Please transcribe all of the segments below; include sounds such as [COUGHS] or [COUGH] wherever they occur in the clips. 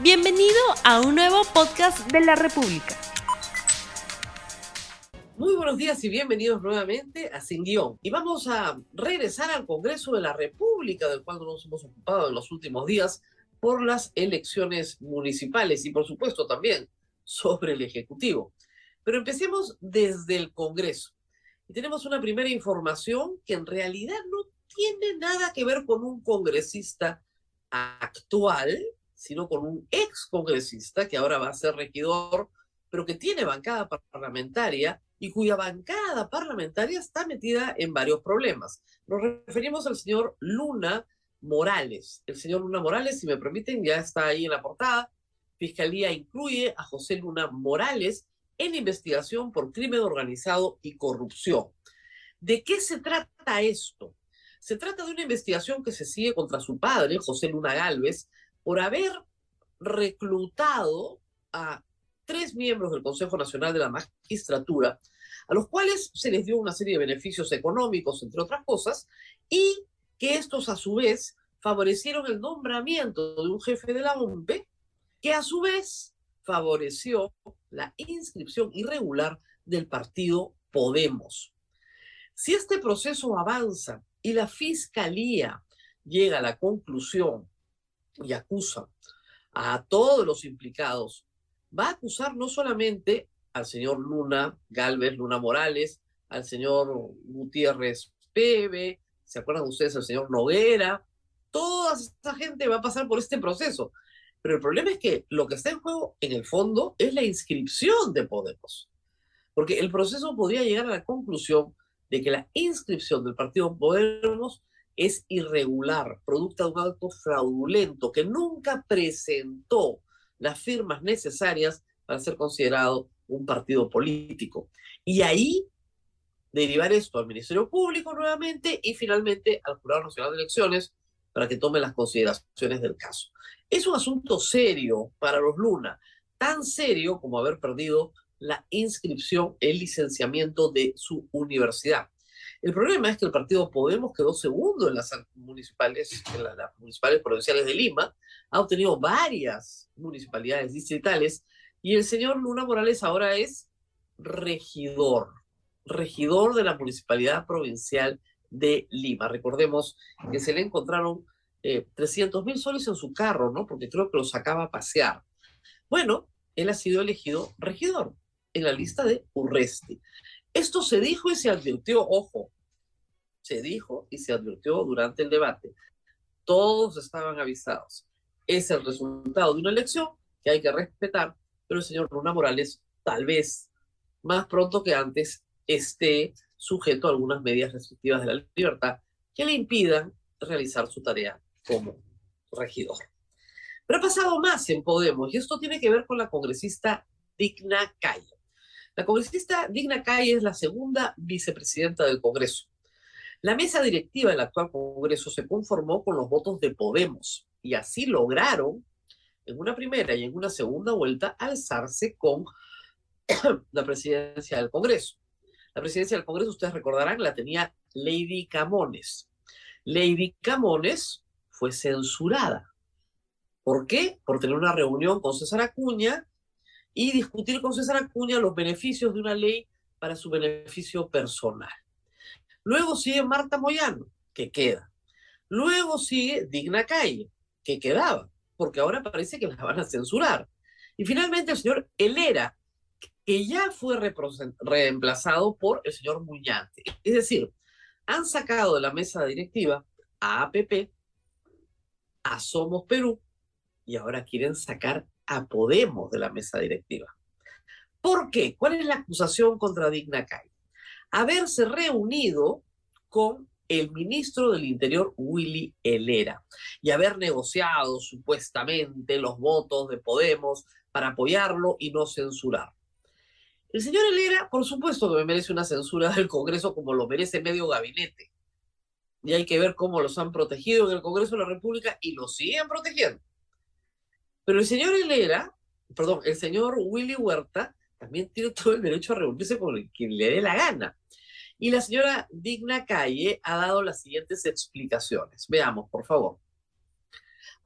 Bienvenido a un nuevo podcast de la República. Muy buenos días y bienvenidos nuevamente a Sin Guión. Y vamos a regresar al Congreso de la República, del cual nos hemos ocupado en los últimos días por las elecciones municipales y por supuesto también sobre el Ejecutivo. Pero empecemos desde el Congreso. Y tenemos una primera información que en realidad no tiene nada que ver con un congresista actual, sino con un ex congresista que ahora va a ser regidor, pero que tiene bancada parlamentaria y cuya bancada parlamentaria está metida en varios problemas. Nos referimos al señor Luna Morales. El señor Luna Morales, si me permiten, ya está ahí en la portada. Fiscalía incluye a José Luna Morales en investigación por crimen organizado y corrupción. ¿De qué se trata esto? Se trata de una investigación que se sigue contra su padre, José Luna Galvez, por haber reclutado a tres miembros del Consejo Nacional de la Magistratura, a los cuales se les dio una serie de beneficios económicos, entre otras cosas, y que estos a su vez favorecieron el nombramiento de un jefe de la OMPE, que a su vez favoreció la inscripción irregular del partido Podemos. Si este proceso avanza y la fiscalía llega a la conclusión y acusa a todos los implicados, va a acusar no solamente al señor Luna Galvez, Luna Morales, al señor Gutiérrez Pebe, ¿se acuerdan ustedes al señor Noguera? Toda esa gente va a pasar por este proceso. Pero el problema es que lo que está en juego, en el fondo, es la inscripción de Podemos. Porque el proceso podría llegar a la conclusión de que la inscripción del partido Podemos es irregular, producto de un acto fraudulento que nunca presentó las firmas necesarias para ser considerado un partido político. Y ahí derivar esto al Ministerio Público nuevamente y finalmente al Jurado Nacional de Elecciones para que tome las consideraciones del caso. Es un asunto serio para los Luna, tan serio como haber perdido la inscripción, el licenciamiento de su universidad. El problema es que el partido Podemos quedó segundo en las municipales, en las, municipales provinciales de Lima, ha obtenido varias municipalidades distritales y el señor Luna Morales ahora es regidor, regidor de la municipalidad provincial de Lima. Recordemos que se le encontraron 300 eh, mil soles en su carro, ¿no? Porque creo que lo sacaba a pasear. Bueno, él ha sido elegido regidor en la lista de Urresti. Esto se dijo y se advirtió, ojo, se dijo y se advirtió durante el debate. Todos estaban avisados. Es el resultado de una elección que hay que respetar, pero el señor Luna Morales tal vez más pronto que antes esté sujeto a algunas medidas restrictivas de la libertad que le impidan realizar su tarea como regidor. Pero ha pasado más en Podemos y esto tiene que ver con la congresista Digna Calle. La congresista Digna Calle es la segunda vicepresidenta del Congreso. La mesa directiva del actual Congreso se conformó con los votos de Podemos y así lograron en una primera y en una segunda vuelta alzarse con [COUGHS] la presidencia del Congreso. La presidencia del Congreso, ustedes recordarán, la tenía Lady Camones. Lady Camones fue censurada. ¿Por qué? Por tener una reunión con César Acuña y discutir con César Acuña los beneficios de una ley para su beneficio personal. Luego sigue Marta Moyano, que queda. Luego sigue Digna Calle, que quedaba, porque ahora parece que la van a censurar. Y finalmente el señor Helera, que ya fue reemplazado por el señor Muñante. Es decir, han sacado de la mesa directiva a APP, a Somos Perú, y ahora quieren sacar a Podemos de la mesa directiva. ¿Por qué? ¿Cuál es la acusación contra Digna Calle? Haberse reunido con el ministro del Interior, Willy Helera, y haber negociado supuestamente los votos de Podemos para apoyarlo y no censurar. El señor Helera, por supuesto que me merece una censura del Congreso como lo merece medio gabinete. Y hay que ver cómo los han protegido en el Congreso de la República y los siguen protegiendo. Pero el señor Helera, perdón, el señor Willy Huerta también tiene todo el derecho a reunirse con quien le dé la gana. Y la señora Digna Calle ha dado las siguientes explicaciones. Veamos, por favor.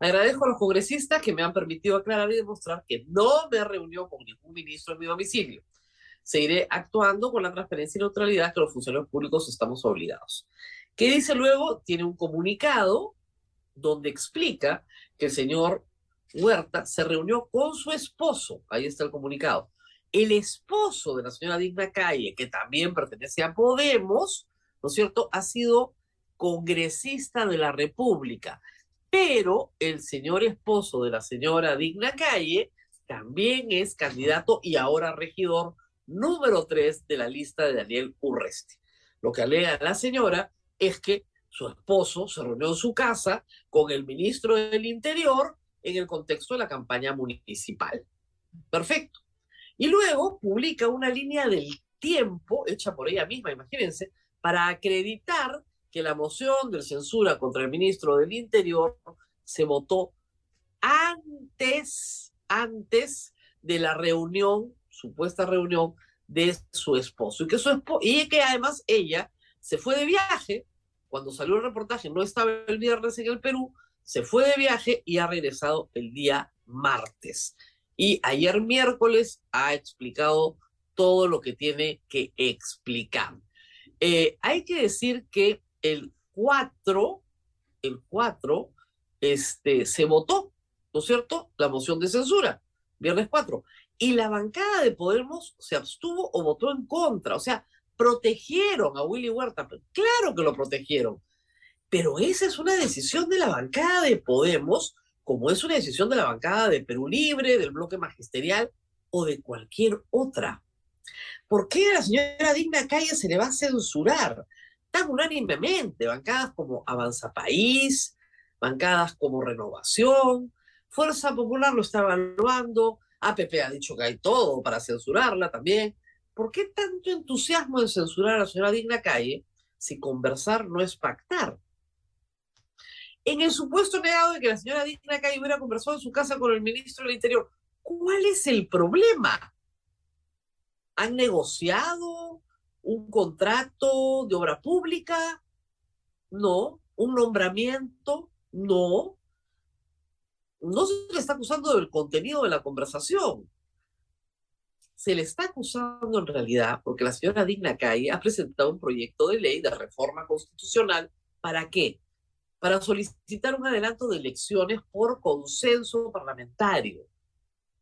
Agradezco a los congresistas que me han permitido aclarar y demostrar que no me reunió con ningún ministro en mi domicilio. Seguiré actuando con la transparencia y neutralidad que los funcionarios públicos estamos obligados. ¿Qué dice luego? Tiene un comunicado donde explica que el señor Huerta se reunió con su esposo. Ahí está el comunicado. El esposo de la señora Digna Calle, que también pertenece a Podemos, ¿no es cierto?, ha sido congresista de la República pero el señor esposo de la señora Digna Calle también es candidato y ahora regidor número tres de la lista de Daniel Urresti. Lo que alega la señora es que su esposo se reunió en su casa con el ministro del Interior en el contexto de la campaña municipal. Perfecto. Y luego publica una línea del tiempo, hecha por ella misma, imagínense, para acreditar que la moción de censura contra el ministro del Interior se votó antes, antes de la reunión, supuesta reunión de su esposo. Y que, su esposo, y que además ella se fue de viaje, cuando salió el reportaje, no estaba el viernes en el Perú, se fue de viaje y ha regresado el día martes. Y ayer miércoles ha explicado todo lo que tiene que explicar. Eh, hay que decir que el 4, el 4, este, se votó, ¿no es cierto?, la moción de censura, viernes 4. Y la bancada de Podemos se abstuvo o votó en contra, o sea, protegieron a Willy Huerta, claro que lo protegieron, pero esa es una decisión de la bancada de Podemos, como es una decisión de la bancada de Perú Libre, del bloque magisterial o de cualquier otra. ¿Por qué a la señora Digna Calle se le va a censurar? tan unánimemente, bancadas como Avanza País, bancadas como Renovación, Fuerza Popular lo está evaluando, APP ha dicho que hay todo para censurarla también. ¿Por qué tanto entusiasmo en censurar a la señora Digna Calle si conversar no es pactar? En el supuesto negado de que la señora Digna Calle hubiera conversado en su casa con el ministro del Interior, ¿cuál es el problema? ¿Han negociado? un contrato de obra pública, no, un nombramiento, no. No se le está acusando del contenido de la conversación. Se le está acusando en realidad porque la señora Digna Calle ha presentado un proyecto de ley de reforma constitucional. ¿Para qué? Para solicitar un adelanto de elecciones por consenso parlamentario,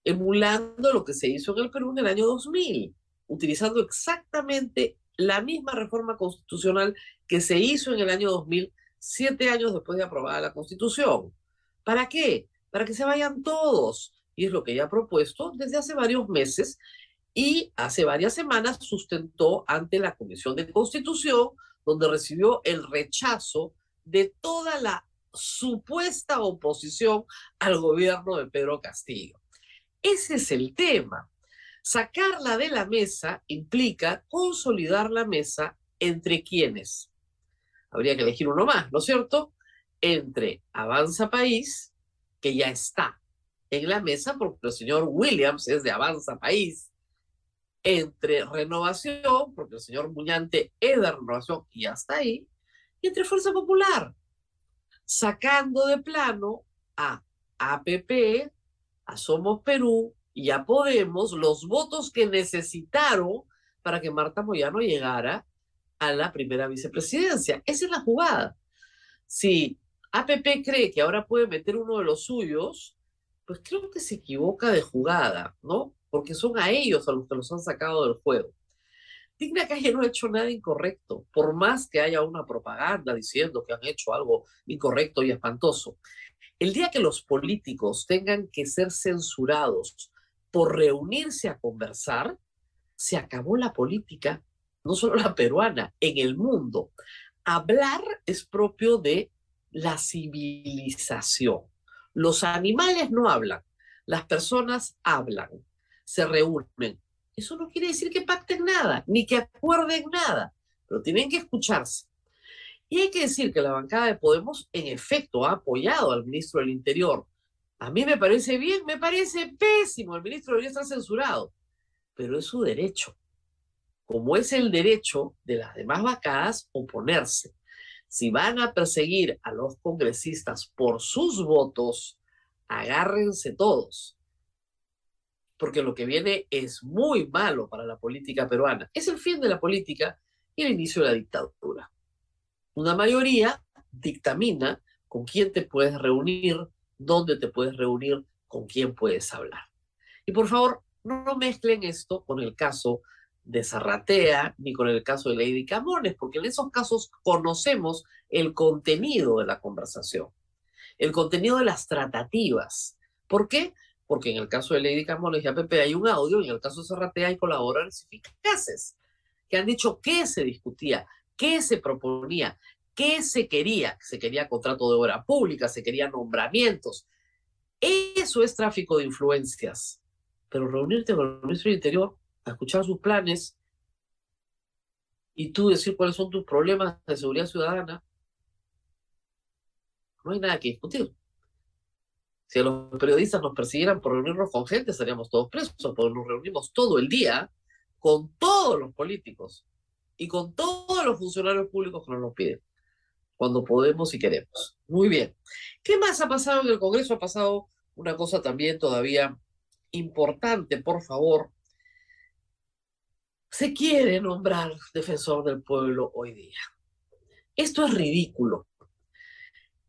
emulando lo que se hizo en el Perú en el año 2000 utilizando exactamente la misma reforma constitucional que se hizo en el año 2000, siete años después de aprobada la Constitución. ¿Para qué? Para que se vayan todos. Y es lo que ella ha propuesto desde hace varios meses y hace varias semanas sustentó ante la Comisión de Constitución, donde recibió el rechazo de toda la supuesta oposición al gobierno de Pedro Castillo. Ese es el tema. Sacarla de la mesa implica consolidar la mesa entre quienes. Habría que elegir uno más, ¿no es cierto? Entre Avanza País, que ya está en la mesa porque el señor Williams es de Avanza País, entre Renovación, porque el señor Muñante es de Renovación y ya está ahí, y entre Fuerza Popular, sacando de plano a APP, a Somos Perú, y ya Podemos los votos que necesitaron para que Marta Moyano llegara a la primera vicepresidencia. Esa es la jugada. Si APP cree que ahora puede meter uno de los suyos, pues creo que se equivoca de jugada, ¿no? Porque son a ellos a los que los han sacado del juego. Digna Calle no ha hecho nada incorrecto, por más que haya una propaganda diciendo que han hecho algo incorrecto y espantoso. El día que los políticos tengan que ser censurados por reunirse a conversar, se acabó la política, no solo la peruana, en el mundo. Hablar es propio de la civilización. Los animales no hablan, las personas hablan, se reúnen. Eso no quiere decir que pacten nada, ni que acuerden nada, pero tienen que escucharse. Y hay que decir que la bancada de Podemos, en efecto, ha apoyado al ministro del Interior a mí me parece bien, me parece pésimo. El ministro debería estar censurado, pero es su derecho, como es el derecho de las demás vacadas oponerse. Si van a perseguir a los congresistas por sus votos, agárrense todos, porque lo que viene es muy malo para la política peruana. Es el fin de la política y el inicio de la dictadura. Una mayoría dictamina con quién te puedes reunir, dónde te puedes reunir, con quién puedes hablar. Y por favor, no mezclen esto con el caso de Zarratea ni con el caso de Lady Camones, porque en esos casos conocemos el contenido de la conversación, el contenido de las tratativas. ¿Por qué? Porque en el caso de Lady Camones y APP hay un audio en el caso de Zarratea hay colaboradores eficaces que han dicho qué se discutía, qué se proponía, qué se quería. Se quería contrato de obra pública, se querían nombramientos. Eso es tráfico de influencias. Pero reunirte con el ministro del Interior a escuchar sus planes y tú decir cuáles son tus problemas de seguridad ciudadana, no hay nada que discutir. Si los periodistas nos persiguieran por reunirnos con gente, estaríamos todos presos, porque nos reunimos todo el día con todos los políticos y con todos los funcionarios públicos que nos lo piden, cuando podemos y queremos. Muy bien. ¿Qué más ha pasado en el Congreso? Ha pasado una cosa también todavía importante, por favor, se quiere nombrar defensor del pueblo hoy día. Esto es ridículo.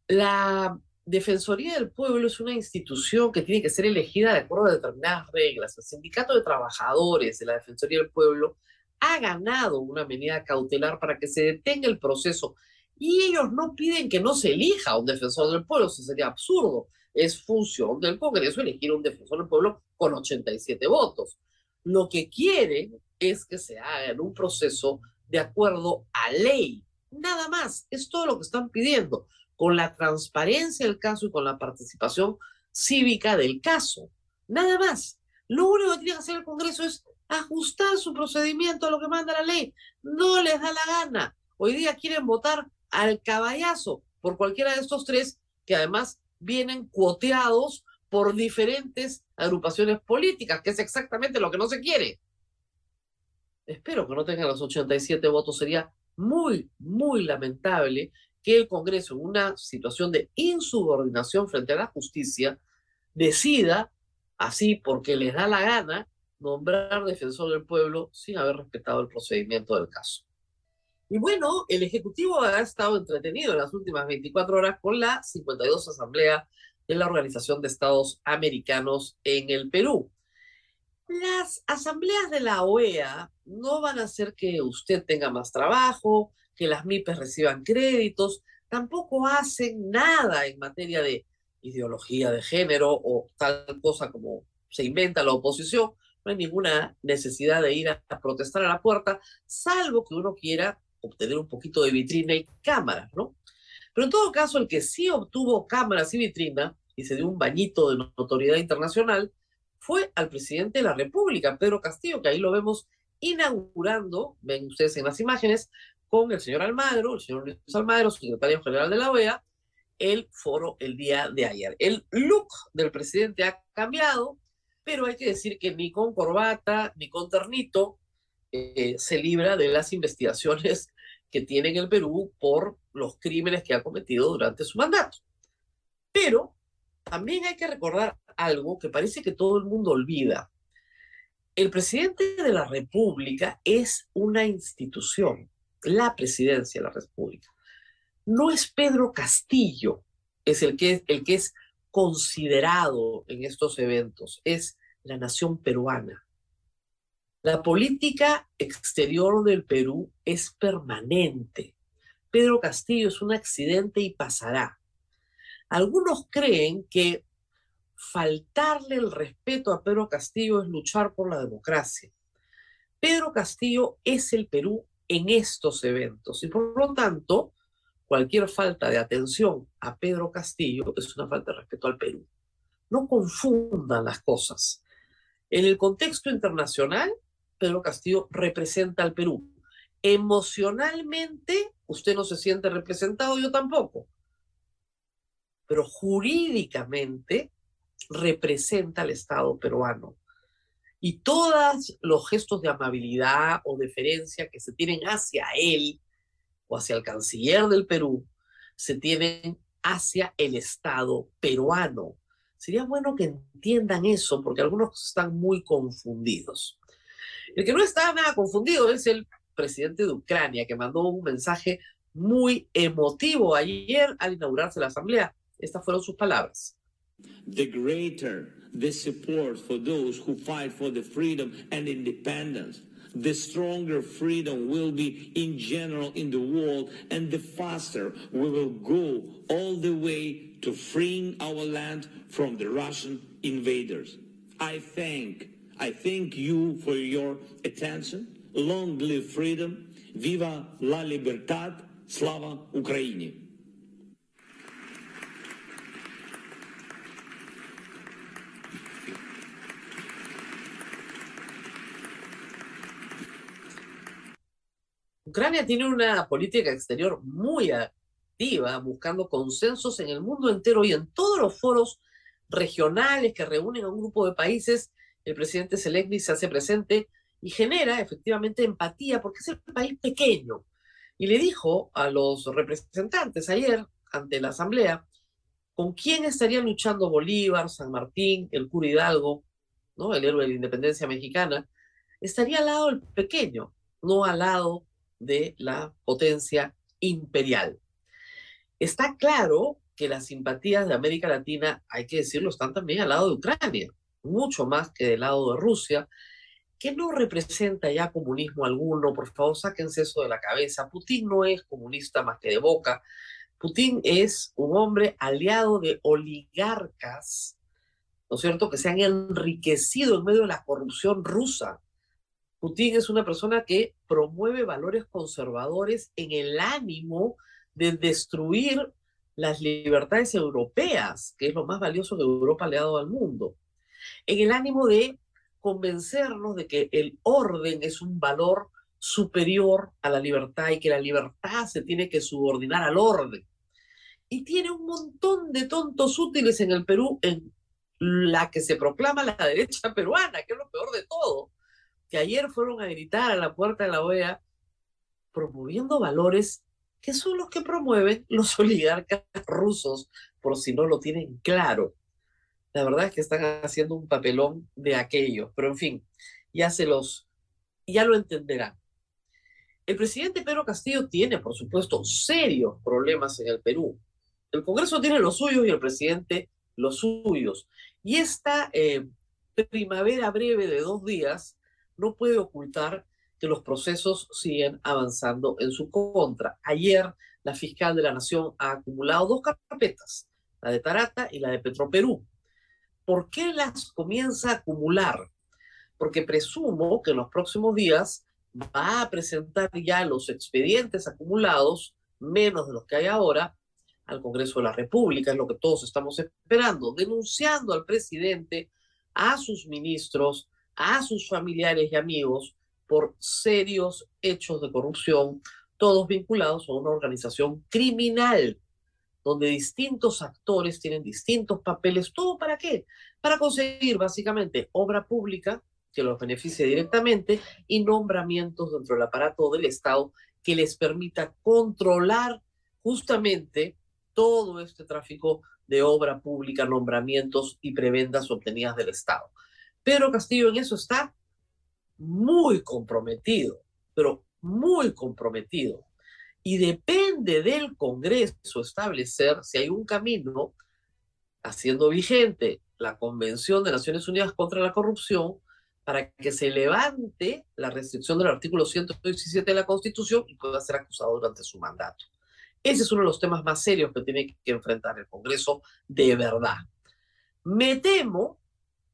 La Defensoría del Pueblo es una institución que tiene que ser elegida de acuerdo a determinadas reglas. El Sindicato de Trabajadores de la Defensoría del Pueblo ha ganado una medida cautelar para que se detenga el proceso y ellos no piden que no se elija un defensor del pueblo, eso sería absurdo. Es función del Congreso elegir un defensor del pueblo con 87 votos. Lo que quieren es que se haga en un proceso de acuerdo a ley. Nada más, es todo lo que están pidiendo, con la transparencia del caso y con la participación cívica del caso. Nada más. Lo único que tiene que hacer el Congreso es ajustar su procedimiento a lo que manda la ley. No les da la gana. Hoy día quieren votar al caballazo por cualquiera de estos tres que además vienen cuoteados por diferentes agrupaciones políticas, que es exactamente lo que no se quiere. Espero que no tengan los 87 votos. Sería muy, muy lamentable que el Congreso, en una situación de insubordinación frente a la justicia, decida, así porque les da la gana, nombrar defensor del pueblo sin haber respetado el procedimiento del caso. Y bueno, el Ejecutivo ha estado entretenido en las últimas 24 horas con la 52 Asamblea de la Organización de Estados Americanos en el Perú. Las asambleas de la OEA no van a hacer que usted tenga más trabajo, que las MIPES reciban créditos, tampoco hacen nada en materia de ideología de género o tal cosa como se inventa la oposición. No hay ninguna necesidad de ir a, protestar a la puerta, salvo que uno quiera obtener un poquito de vitrina y cámaras, ¿no? Pero en todo caso, el que sí obtuvo cámaras y vitrina y se dio un bañito de notoriedad internacional fue al presidente de la República, Pedro Castillo, que ahí lo vemos inaugurando, ven ustedes en las imágenes, con el señor Almagro, el señor Luis Almagro, secretario general de la OEA, el foro el día de ayer. El look del presidente ha cambiado, pero hay que decir que ni con corbata ni con ternito eh, se libra de las investigaciones que tiene en el Perú por los crímenes que ha cometido durante su mandato. Pero también hay que recordar algo que parece que todo el mundo olvida. El presidente de la República es una institución, la presidencia de la República. No es Pedro Castillo, es el que, el que es considerado en estos eventos, es la nación peruana. La política exterior del Perú es permanente. Pedro Castillo es un accidente y pasará. Algunos creen que faltarle el respeto a Pedro Castillo es luchar por la democracia. Pedro Castillo es el Perú en estos eventos y por lo tanto cualquier falta de atención a Pedro Castillo es una falta de respeto al Perú. No confundan las cosas. En el contexto internacional, Pedro Castillo representa al Perú. Emocionalmente, usted no se siente representado, yo tampoco pero jurídicamente representa al Estado peruano. Y todos los gestos de amabilidad o deferencia que se tienen hacia él, o hacia el canciller del Perú se tienen hacia el Estado peruano. Sería bueno que entiendan eso porque algunos están muy confundidos. El que no está nada confundido es el presidente de Ucrania, que mandó un mensaje muy emotivo ayer al inaugurarse la asamblea. Estas fueron sus palabras. The greater the support for those who fight for the freedom and independence, the stronger freedom will be in general in the world, and the faster we will go all the way to freeing our land from the Russian invaders. I thank, I thank you for your attention. Long live freedom. Viva la libertad. Slava Ukraini. Ucrania tiene una política exterior muy activa, buscando consensos en el mundo entero y en todos los foros regionales que reúnen a un grupo de países. El presidente Zelensky se hace presente y genera efectivamente empatía porque es el país pequeño. Y le dijo a los representantes ayer ante la asamblea con quién estarían luchando Bolívar, San Martín, el cura Hidalgo, ¿no? el héroe de la independencia mexicana, estaría al lado del pequeño, no al lado de la potencia imperial. Está claro que las simpatías de América Latina, hay que decirlo, están también al lado de Ucrania, mucho más que del lado de Rusia, que no representa ya comunismo alguno. Por favor, sáquense eso de la cabeza. Putin no es comunista más que de boca. Putin es un hombre aliado de oligarcas, ¿no es cierto?, que se han enriquecido en medio de la corrupción rusa. Putin es una persona que promueve valores conservadores en el ánimo de destruir las libertades europeas, que es lo más valioso que Europa le ha dado al mundo, en el ánimo de convencernos de que el orden es un valor superior a la libertad y que la libertad se tiene que subordinar al orden. Y tiene un montón de tontos útiles en el Perú, en la que se proclama la derecha peruana, que es lo peor de todo que ayer fueron a gritar a la puerta de la OEA promoviendo valores que son los que promueven los [LAUGHS] oligarcas rusos, por si no lo tienen claro. La verdad es que están haciendo un papelón de aquello, pero en fin, ya se los, ya lo entenderán. El presidente Pedro Castillo tiene, por supuesto, serios problemas en el Perú. El Congreso tiene los suyos y el presidente los suyos. Y esta eh, primavera breve de dos días no puede ocultar que los procesos siguen avanzando en su contra. Ayer, la fiscal de la Nación ha acumulado dos carpetas, la de Tarata y la de Petroperú. ¿Por qué las comienza a acumular? Porque presumo que en los próximos días va a presentar ya los expedientes acumulados, menos de los que hay ahora, al Congreso de la República, es lo que todos estamos esperando, denunciando al presidente, a sus ministros, a sus familiares y amigos por serios hechos de corrupción, todos vinculados a una organización criminal, donde distintos actores tienen distintos papeles. ¿Todo para qué? Para conseguir básicamente obra pública que los beneficie directamente y nombramientos dentro del aparato del Estado que les permita controlar justamente todo este tráfico de obra pública, nombramientos y prebendas obtenidas del Estado. Pedro Castillo en eso está muy comprometido, pero muy comprometido. Y depende del Congreso establecer si hay un camino haciendo vigente la Convención de Naciones Unidas contra la Corrupción para que se levante la restricción del artículo 117 de la Constitución y pueda ser acusado durante su mandato. Ese es uno de los temas más serios que tiene que enfrentar el Congreso de verdad. Me temo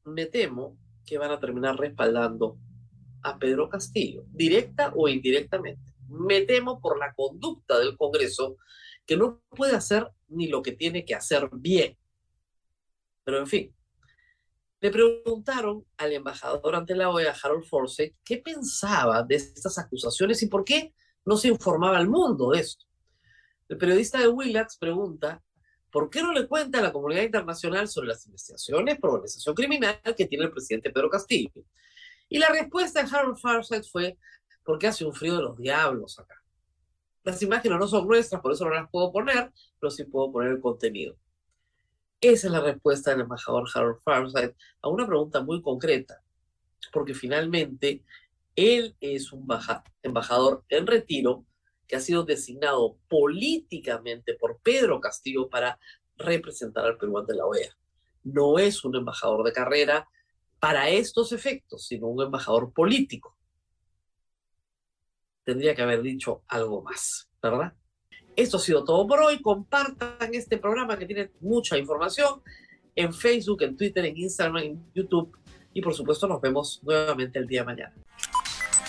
me temo que van a terminar respaldando a Pedro Castillo, directa o indirectamente. Me temo por la conducta del Congreso, que no puede hacer ni lo que tiene que hacer bien. Pero en fin, le preguntaron al embajador ante la OEA, Harold Forsyth, qué pensaba de estas acusaciones y por qué no se informaba al mundo de esto. El periodista de Willax pregunta ¿Por qué no le cuenta a la comunidad internacional sobre las investigaciones por organización criminal que tiene el presidente Pedro Castillo? Y la respuesta de Harold Farsight fue, porque hace un frío de los diablos acá. Las imágenes no son nuestras, por eso no las puedo poner, pero sí puedo poner el contenido. Esa es la respuesta del embajador Harold Farnside a una pregunta muy concreta, porque finalmente él es un embajador en retiro que ha sido designado políticamente por Pedro Castillo para representar al Perú ante la OEA. No es un embajador de carrera para estos efectos, sino un embajador político. Tendría que haber dicho algo más, ¿verdad? Esto ha sido todo por hoy. Compartan este programa que tiene mucha información en Facebook, en Twitter, en Instagram, en YouTube. Y por supuesto nos vemos nuevamente el día de mañana.